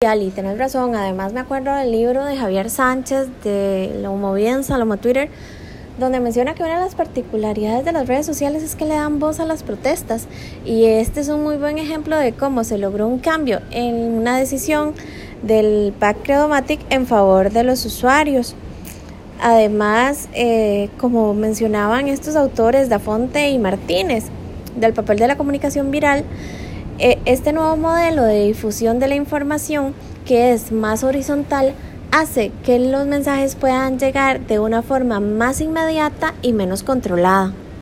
Y tenés razón, además me acuerdo del libro de Javier Sánchez de Lomo Bien, Salomo Twitter, donde menciona que una de las particularidades de las redes sociales es que le dan voz a las protestas y este es un muy buen ejemplo de cómo se logró un cambio en una decisión del PAC Credomatic en favor de los usuarios. Además, eh, como mencionaban estos autores, Dafonte y Martínez, del papel de la comunicación viral, este nuevo modelo de difusión de la información, que es más horizontal, hace que los mensajes puedan llegar de una forma más inmediata y menos controlada.